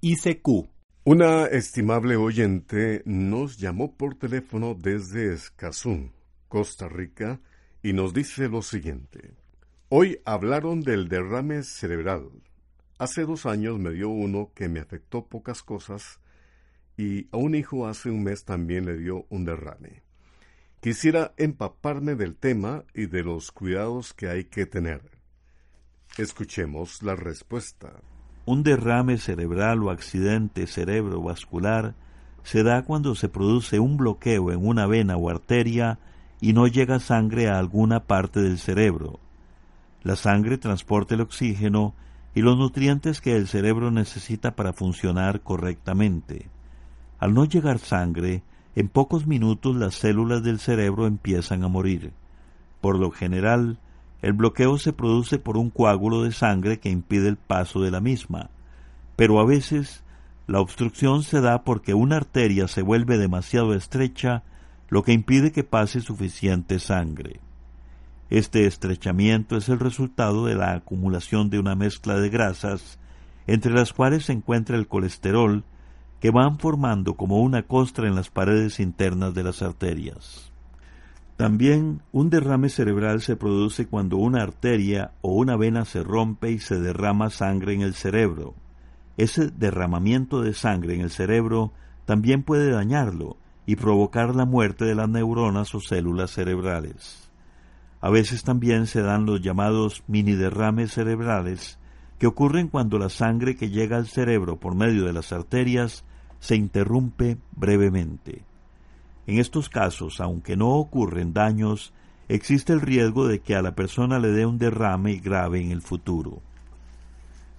ICQ. Una estimable oyente nos llamó por teléfono desde Escazú, Costa Rica, y nos dice lo siguiente. Hoy hablaron del derrame cerebral. Hace dos años me dio uno que me afectó pocas cosas y a un hijo hace un mes también le dio un derrame. Quisiera empaparme del tema y de los cuidados que hay que tener. Escuchemos la respuesta. Un derrame cerebral o accidente cerebrovascular se da cuando se produce un bloqueo en una vena o arteria y no llega sangre a alguna parte del cerebro. La sangre transporta el oxígeno y los nutrientes que el cerebro necesita para funcionar correctamente. Al no llegar sangre, en pocos minutos las células del cerebro empiezan a morir. Por lo general, el bloqueo se produce por un coágulo de sangre que impide el paso de la misma, pero a veces la obstrucción se da porque una arteria se vuelve demasiado estrecha, lo que impide que pase suficiente sangre. Este estrechamiento es el resultado de la acumulación de una mezcla de grasas, entre las cuales se encuentra el colesterol, que van formando como una costra en las paredes internas de las arterias. También un derrame cerebral se produce cuando una arteria o una vena se rompe y se derrama sangre en el cerebro. Ese derramamiento de sangre en el cerebro también puede dañarlo y provocar la muerte de las neuronas o células cerebrales. A veces también se dan los llamados mini derrames cerebrales, que ocurren cuando la sangre que llega al cerebro por medio de las arterias se interrumpe brevemente. En estos casos, aunque no ocurren daños, existe el riesgo de que a la persona le dé un derrame grave en el futuro.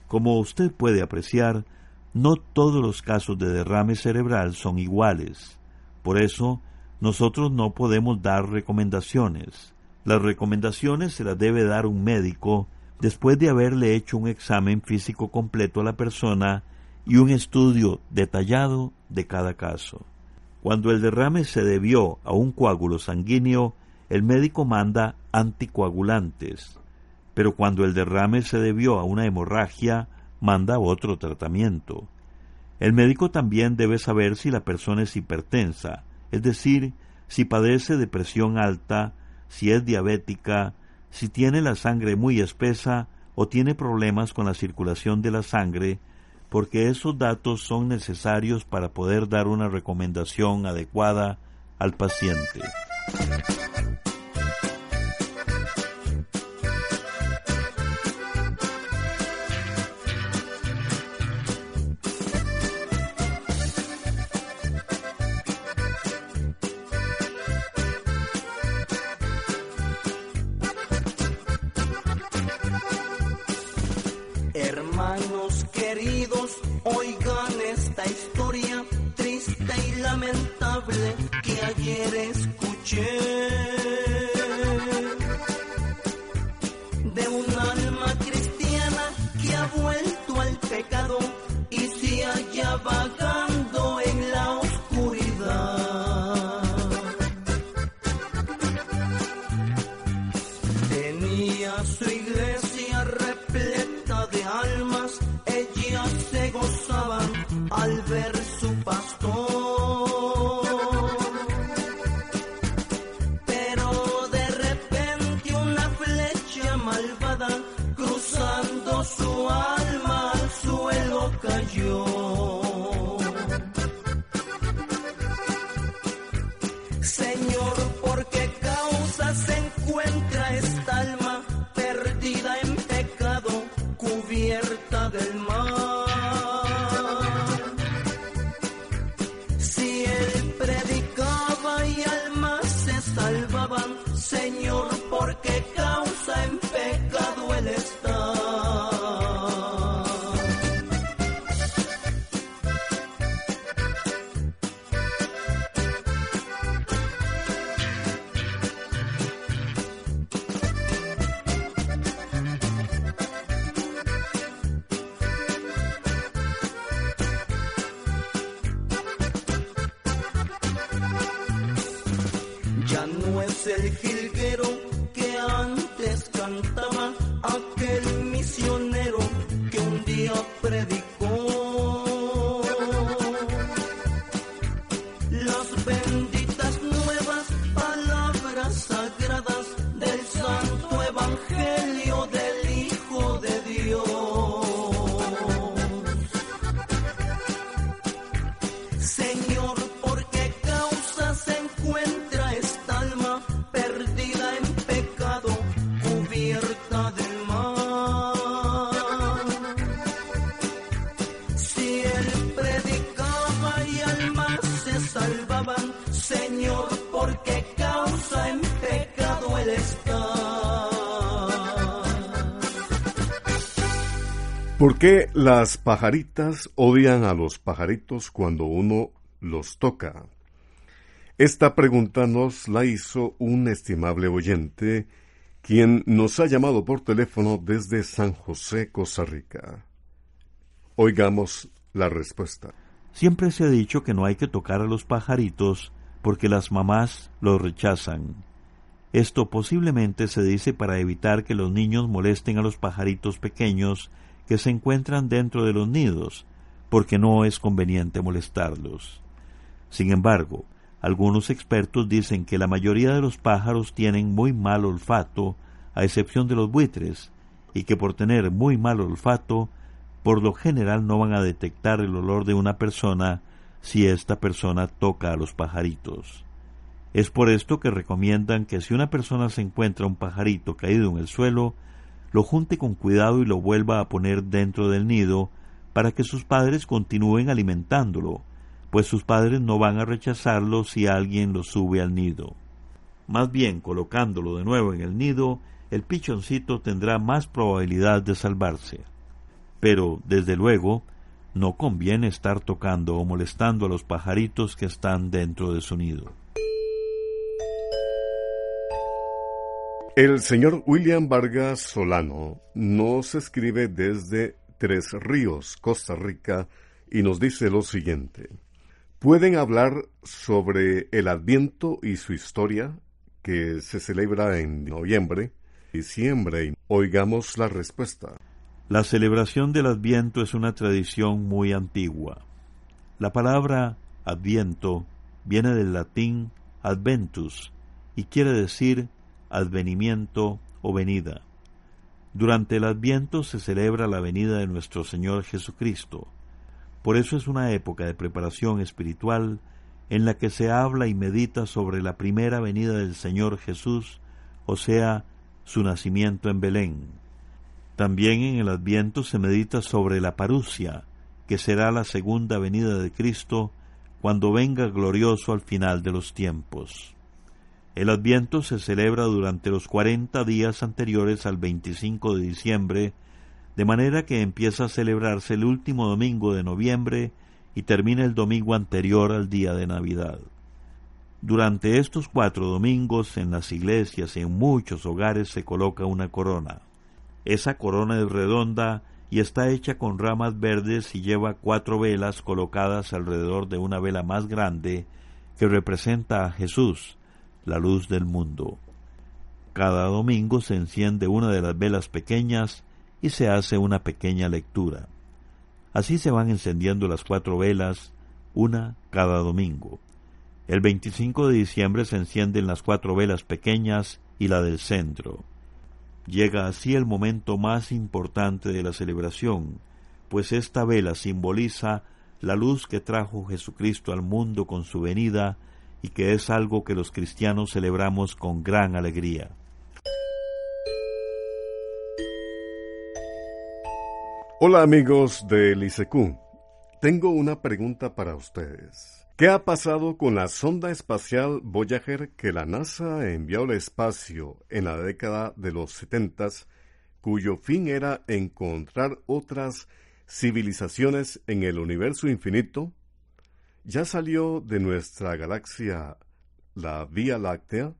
Como usted puede apreciar, no todos los casos de derrame cerebral son iguales. Por eso, nosotros no podemos dar recomendaciones. Las recomendaciones se las debe dar un médico después de haberle hecho un examen físico completo a la persona y un estudio detallado de cada caso. Cuando el derrame se debió a un coágulo sanguíneo, el médico manda anticoagulantes, pero cuando el derrame se debió a una hemorragia, manda otro tratamiento. El médico también debe saber si la persona es hipertensa, es decir, si padece de presión alta, si es diabética, si tiene la sangre muy espesa o tiene problemas con la circulación de la sangre porque esos datos son necesarios para poder dar una recomendación adecuada al paciente. chill. Jilguero ¿Por qué las pajaritas odian a los pajaritos cuando uno los toca? Esta pregunta nos la hizo un estimable oyente, quien nos ha llamado por teléfono desde San José, Costa Rica. Oigamos la respuesta. Siempre se ha dicho que no hay que tocar a los pajaritos porque las mamás los rechazan. Esto posiblemente se dice para evitar que los niños molesten a los pajaritos pequeños que se encuentran dentro de los nidos, porque no es conveniente molestarlos. Sin embargo, algunos expertos dicen que la mayoría de los pájaros tienen muy mal olfato, a excepción de los buitres, y que por tener muy mal olfato, por lo general no van a detectar el olor de una persona si esta persona toca a los pajaritos. Es por esto que recomiendan que si una persona se encuentra un pajarito caído en el suelo, lo junte con cuidado y lo vuelva a poner dentro del nido para que sus padres continúen alimentándolo, pues sus padres no van a rechazarlo si alguien lo sube al nido. Más bien, colocándolo de nuevo en el nido, el pichoncito tendrá más probabilidad de salvarse. Pero, desde luego, no conviene estar tocando o molestando a los pajaritos que están dentro de su nido. El señor William Vargas Solano nos escribe desde Tres Ríos, Costa Rica, y nos dice lo siguiente. ¿Pueden hablar sobre el Adviento y su historia, que se celebra en noviembre, diciembre? Oigamos la respuesta. La celebración del Adviento es una tradición muy antigua. La palabra Adviento viene del latín adventus y quiere decir advenimiento o venida. Durante el Adviento se celebra la venida de nuestro Señor Jesucristo. Por eso es una época de preparación espiritual en la que se habla y medita sobre la primera venida del Señor Jesús, o sea, su nacimiento en Belén. También en el Adviento se medita sobre la parucia, que será la segunda venida de Cristo cuando venga glorioso al final de los tiempos. El Adviento se celebra durante los cuarenta días anteriores al 25 de diciembre, de manera que empieza a celebrarse el último domingo de noviembre y termina el domingo anterior al día de Navidad. Durante estos cuatro domingos en las iglesias y en muchos hogares se coloca una corona. Esa corona es redonda y está hecha con ramas verdes y lleva cuatro velas colocadas alrededor de una vela más grande que representa a Jesús, la luz del mundo. Cada domingo se enciende una de las velas pequeñas y se hace una pequeña lectura. Así se van encendiendo las cuatro velas, una cada domingo. El 25 de diciembre se encienden las cuatro velas pequeñas y la del centro. Llega así el momento más importante de la celebración, pues esta vela simboliza la luz que trajo Jesucristo al mundo con su venida y que es algo que los cristianos celebramos con gran alegría. Hola amigos de Licecú. Tengo una pregunta para ustedes. ¿Qué ha pasado con la sonda espacial Voyager que la NASA envió al espacio en la década de los setentas, cuyo fin era encontrar otras civilizaciones en el universo infinito? ¿Ya salió de nuestra galaxia la Vía Láctea?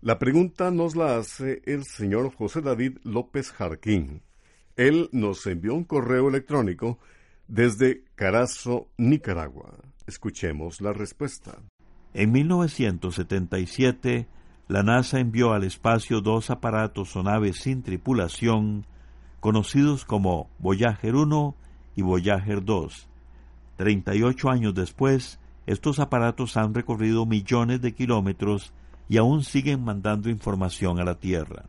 La pregunta nos la hace el señor José David López Jarquín. Él nos envió un correo electrónico desde Carazo, Nicaragua. Escuchemos la respuesta. En 1977, la NASA envió al espacio dos aparatos o naves sin tripulación, conocidos como Voyager 1 y Voyager 2. 38 años después, estos aparatos han recorrido millones de kilómetros y aún siguen mandando información a la Tierra.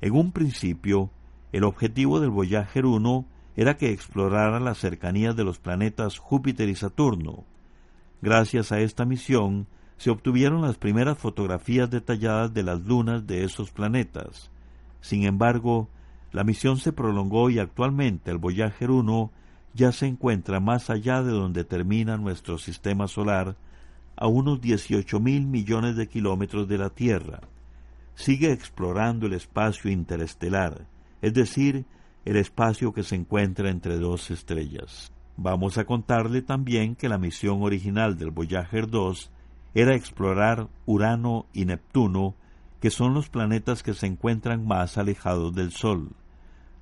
En un principio, el objetivo del Voyager 1 era que explorara las cercanías de los planetas Júpiter y Saturno. Gracias a esta misión, se obtuvieron las primeras fotografías detalladas de las lunas de esos planetas. Sin embargo, la misión se prolongó y actualmente el Voyager 1 ya se encuentra más allá de donde termina nuestro sistema solar, a unos 18 mil millones de kilómetros de la Tierra. Sigue explorando el espacio interestelar, es decir, el espacio que se encuentra entre dos estrellas. Vamos a contarle también que la misión original del Voyager 2 era explorar Urano y Neptuno, que son los planetas que se encuentran más alejados del Sol.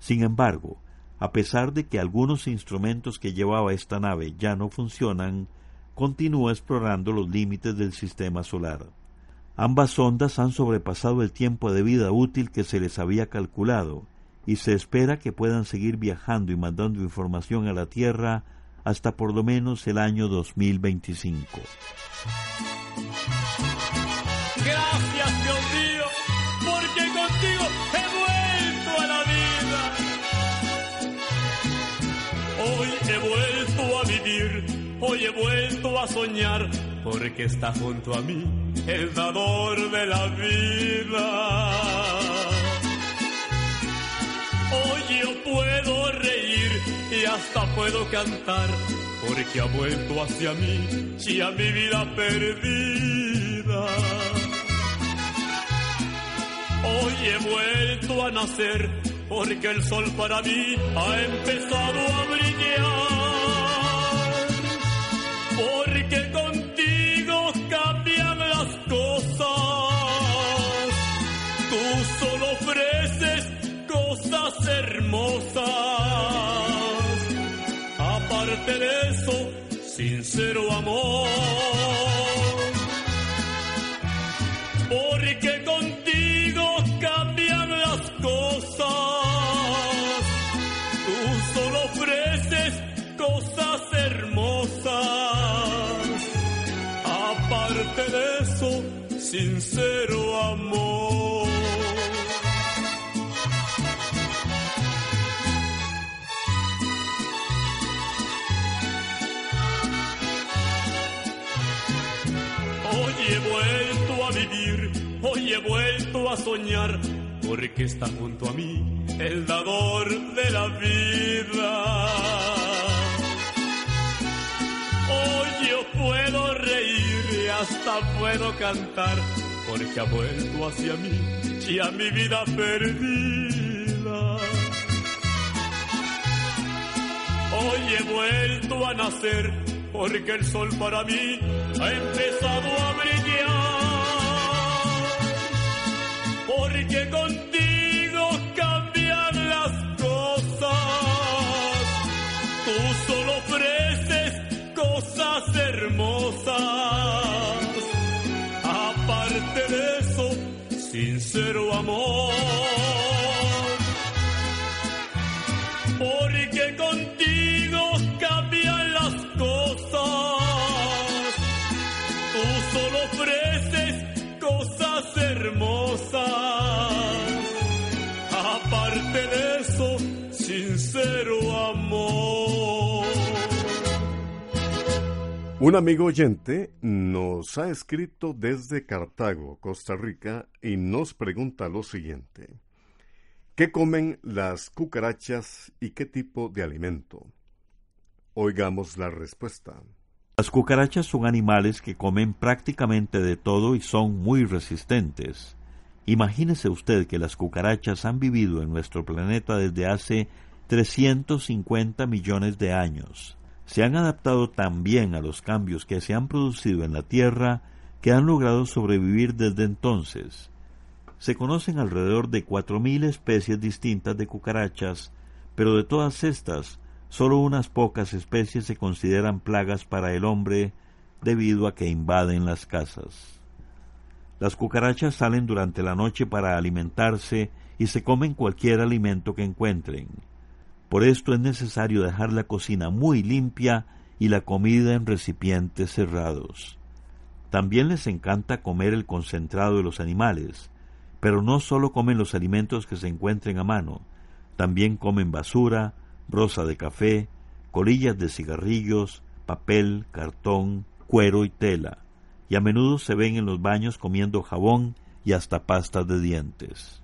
Sin embargo, a pesar de que algunos instrumentos que llevaba esta nave ya no funcionan, continúa explorando los límites del sistema solar. Ambas sondas han sobrepasado el tiempo de vida útil que se les había calculado, y se espera que puedan seguir viajando y mandando información a la Tierra hasta por lo menos el año 2025. Vuelto a soñar, porque está junto a mí el dador de la vida. Hoy yo puedo reír y hasta puedo cantar, porque ha vuelto hacia mí y a mi vida perdida. Hoy he vuelto a nacer, porque el sol para mí ha empezado a brillar. Cosas hermosas. Aparte de eso, sincero amor. Porque contigo cambian las cosas. Tú solo ofreces cosas hermosas. Aparte de eso, sincero a soñar, porque está junto a mí el dador de la vida. Hoy yo puedo reír y hasta puedo cantar, porque ha vuelto hacia mí y a mi vida perdida. Hoy he vuelto a nacer porque el sol para mí ha empezado a brillar. Porque contigo cambian las cosas. Tú solo ofreces cosas hermosas. Aparte de eso, sincero amor. Un amigo oyente nos ha escrito desde Cartago, Costa Rica, y nos pregunta lo siguiente. ¿Qué comen las cucarachas y qué tipo de alimento? Oigamos la respuesta. Las cucarachas son animales que comen prácticamente de todo y son muy resistentes. Imagínese usted que las cucarachas han vivido en nuestro planeta desde hace 350 millones de años. Se han adaptado tan bien a los cambios que se han producido en la Tierra que han logrado sobrevivir desde entonces. Se conocen alrededor de 4.000 especies distintas de cucarachas, pero de todas estas, solo unas pocas especies se consideran plagas para el hombre, debido a que invaden las casas. Las cucarachas salen durante la noche para alimentarse y se comen cualquier alimento que encuentren. Por esto es necesario dejar la cocina muy limpia y la comida en recipientes cerrados. También les encanta comer el concentrado de los animales, pero no solo comen los alimentos que se encuentren a mano, también comen basura, rosa de café, colillas de cigarrillos, papel, cartón, cuero y tela, y a menudo se ven en los baños comiendo jabón y hasta pastas de dientes.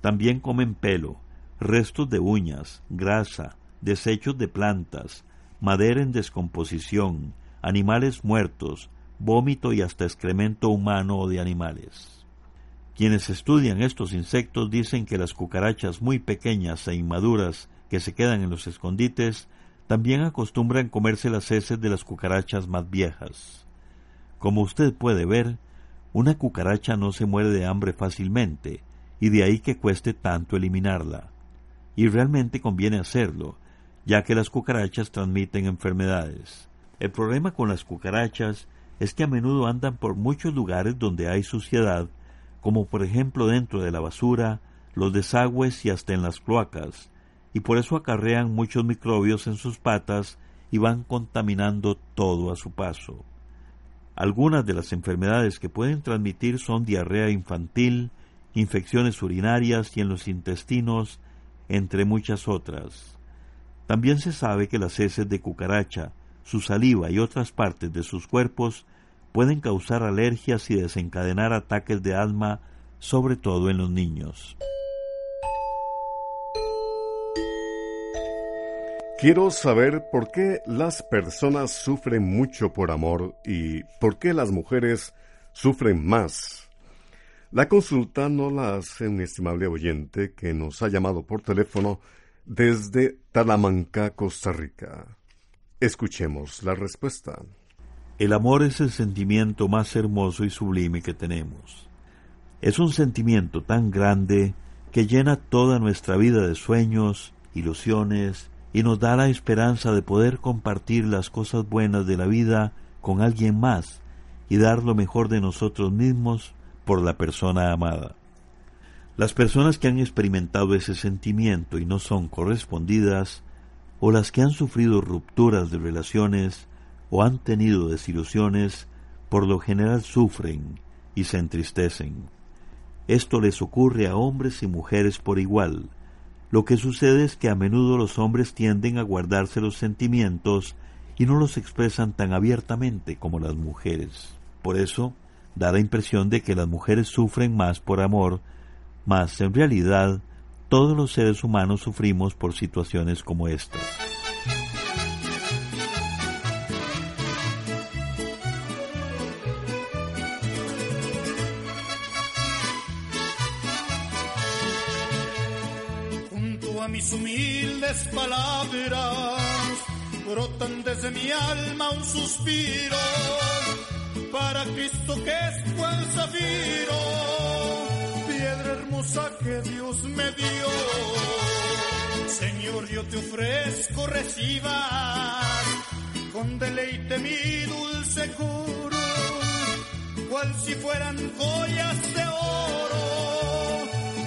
También comen pelo, restos de uñas, grasa, desechos de plantas, madera en descomposición, animales muertos, vómito y hasta excremento humano o de animales. Quienes estudian estos insectos dicen que las cucarachas muy pequeñas e inmaduras que se quedan en los escondites también acostumbran comerse las heces de las cucarachas más viejas. Como usted puede ver, una cucaracha no se muere de hambre fácilmente, y de ahí que cueste tanto eliminarla y realmente conviene hacerlo, ya que las cucarachas transmiten enfermedades. El problema con las cucarachas es que a menudo andan por muchos lugares donde hay suciedad, como por ejemplo dentro de la basura, los desagües y hasta en las cloacas, y por eso acarrean muchos microbios en sus patas y van contaminando todo a su paso. Algunas de las enfermedades que pueden transmitir son diarrea infantil, infecciones urinarias y en los intestinos, entre muchas otras. También se sabe que las heces de cucaracha, su saliva y otras partes de sus cuerpos pueden causar alergias y desencadenar ataques de asma, sobre todo en los niños. Quiero saber por qué las personas sufren mucho por amor y por qué las mujeres sufren más la consulta no la hace un estimable oyente que nos ha llamado por teléfono desde Talamanca, Costa Rica. Escuchemos la respuesta. El amor es el sentimiento más hermoso y sublime que tenemos. Es un sentimiento tan grande que llena toda nuestra vida de sueños, ilusiones, y nos da la esperanza de poder compartir las cosas buenas de la vida con alguien más y dar lo mejor de nosotros mismos por la persona amada. Las personas que han experimentado ese sentimiento y no son correspondidas, o las que han sufrido rupturas de relaciones o han tenido desilusiones, por lo general sufren y se entristecen. Esto les ocurre a hombres y mujeres por igual. Lo que sucede es que a menudo los hombres tienden a guardarse los sentimientos y no los expresan tan abiertamente como las mujeres. Por eso, da la impresión de que las mujeres sufren más por amor, mas en realidad todos los seres humanos sufrimos por situaciones como estas. Junto a mis humildes palabras brotan desde mi alma un suspiro para Cristo que es buen zafiro, piedra hermosa que Dios me dio. Señor, yo te ofrezco, reciba con deleite mi dulce curo, cual si fueran joyas de oro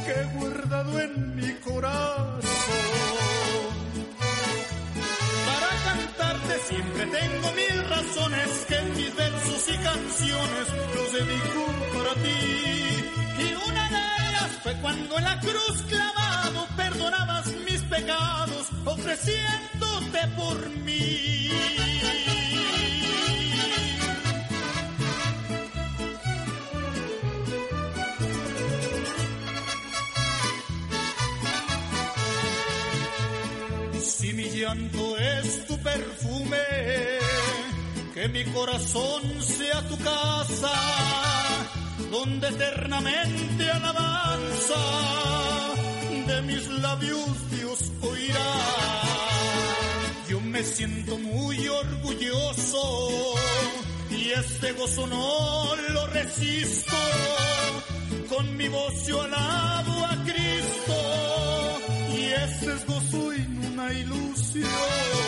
que he guardado en mi corazón. Siempre tengo mil razones que en mis versos y canciones los dedico para ti. Y una de ellas fue cuando en la cruz clavado perdonabas mis pecados, ofreciéndote por mí. Perfume, que mi corazón sea tu casa, donde eternamente alabanza de mis labios Dios oirá. Yo me siento muy orgulloso y este gozo no lo resisto. Con mi voz yo alabo a Cristo y ese es gozo y una ilusión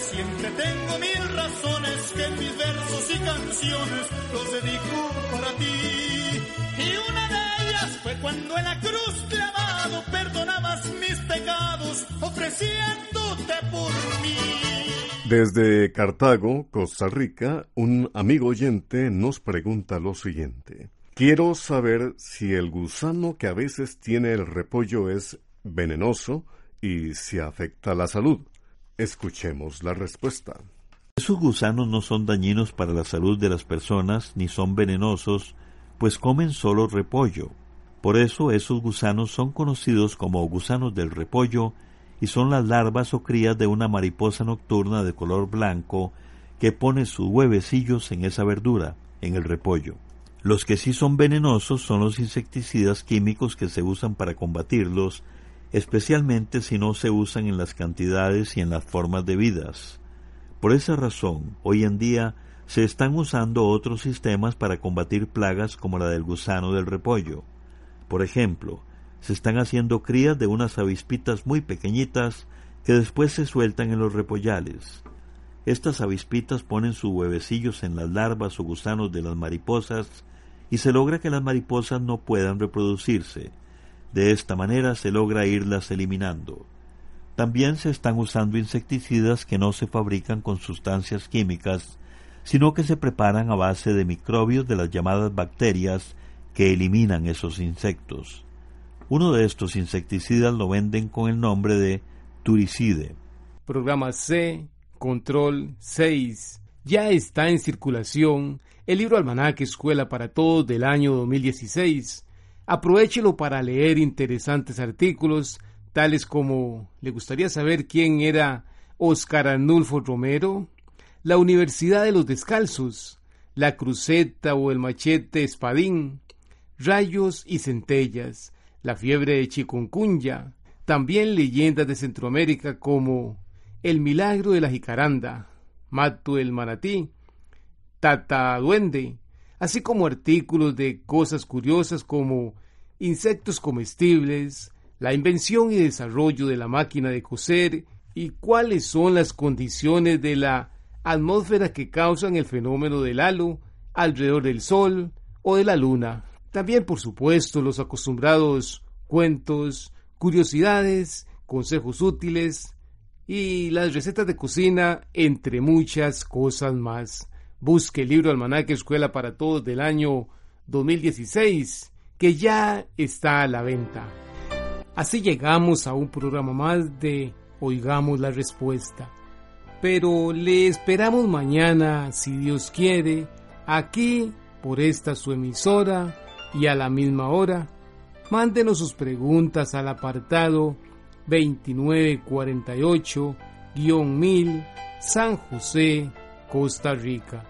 siempre tengo mil razones que mis versos y canciones los dedico para ti. Y una de ellas fue cuando en la cruz clavado perdonabas mis pecados ofreciéndote por mí. Desde Cartago, Costa Rica, un amigo oyente nos pregunta lo siguiente. Quiero saber si el gusano que a veces tiene el repollo es venenoso y si afecta la salud. Escuchemos la respuesta. Esos gusanos no son dañinos para la salud de las personas ni son venenosos, pues comen solo repollo. Por eso esos gusanos son conocidos como gusanos del repollo y son las larvas o crías de una mariposa nocturna de color blanco que pone sus huevecillos en esa verdura, en el repollo. Los que sí son venenosos son los insecticidas químicos que se usan para combatirlos, especialmente si no se usan en las cantidades y en las formas debidas. Por esa razón, hoy en día se están usando otros sistemas para combatir plagas como la del gusano del repollo. Por ejemplo, se están haciendo crías de unas avispitas muy pequeñitas que después se sueltan en los repollales. Estas avispitas ponen sus huevecillos en las larvas o gusanos de las mariposas y se logra que las mariposas no puedan reproducirse. De esta manera se logra irlas eliminando. También se están usando insecticidas que no se fabrican con sustancias químicas, sino que se preparan a base de microbios de las llamadas bacterias que eliminan esos insectos. Uno de estos insecticidas lo venden con el nombre de turicide. Programa C, Control 6. Ya está en circulación el libro Almanaque Escuela para Todos del año 2016. Aprovechelo para leer interesantes artículos, tales como ¿le gustaría saber quién era Oscar Arnulfo Romero? La Universidad de los Descalzos, la cruceta o el machete espadín, rayos y centellas, la fiebre de chikungunya, también leyendas de Centroamérica como El milagro de la jicaranda, Mato el manatí, Tata duende, así como artículos de cosas curiosas como insectos comestibles, la invención y desarrollo de la máquina de coser y cuáles son las condiciones de la atmósfera que causan el fenómeno del halo alrededor del Sol o de la Luna. También, por supuesto, los acostumbrados cuentos, curiosidades, consejos útiles y las recetas de cocina, entre muchas cosas más. Busque el libro Almanaque Escuela para Todos del año 2016, que ya está a la venta. Así llegamos a un programa más de Oigamos la Respuesta. Pero le esperamos mañana, si Dios quiere, aquí por esta su emisora y a la misma hora, mándenos sus preguntas al apartado 2948-1000 San José, Costa Rica.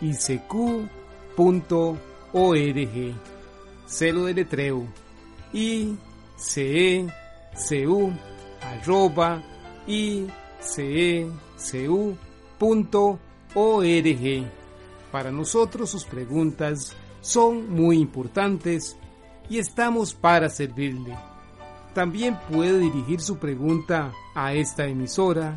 icq.org. Celo de letreo icecu arroba icecu.org. Para nosotros sus preguntas son muy importantes y estamos para servirle. También puede dirigir su pregunta a esta emisora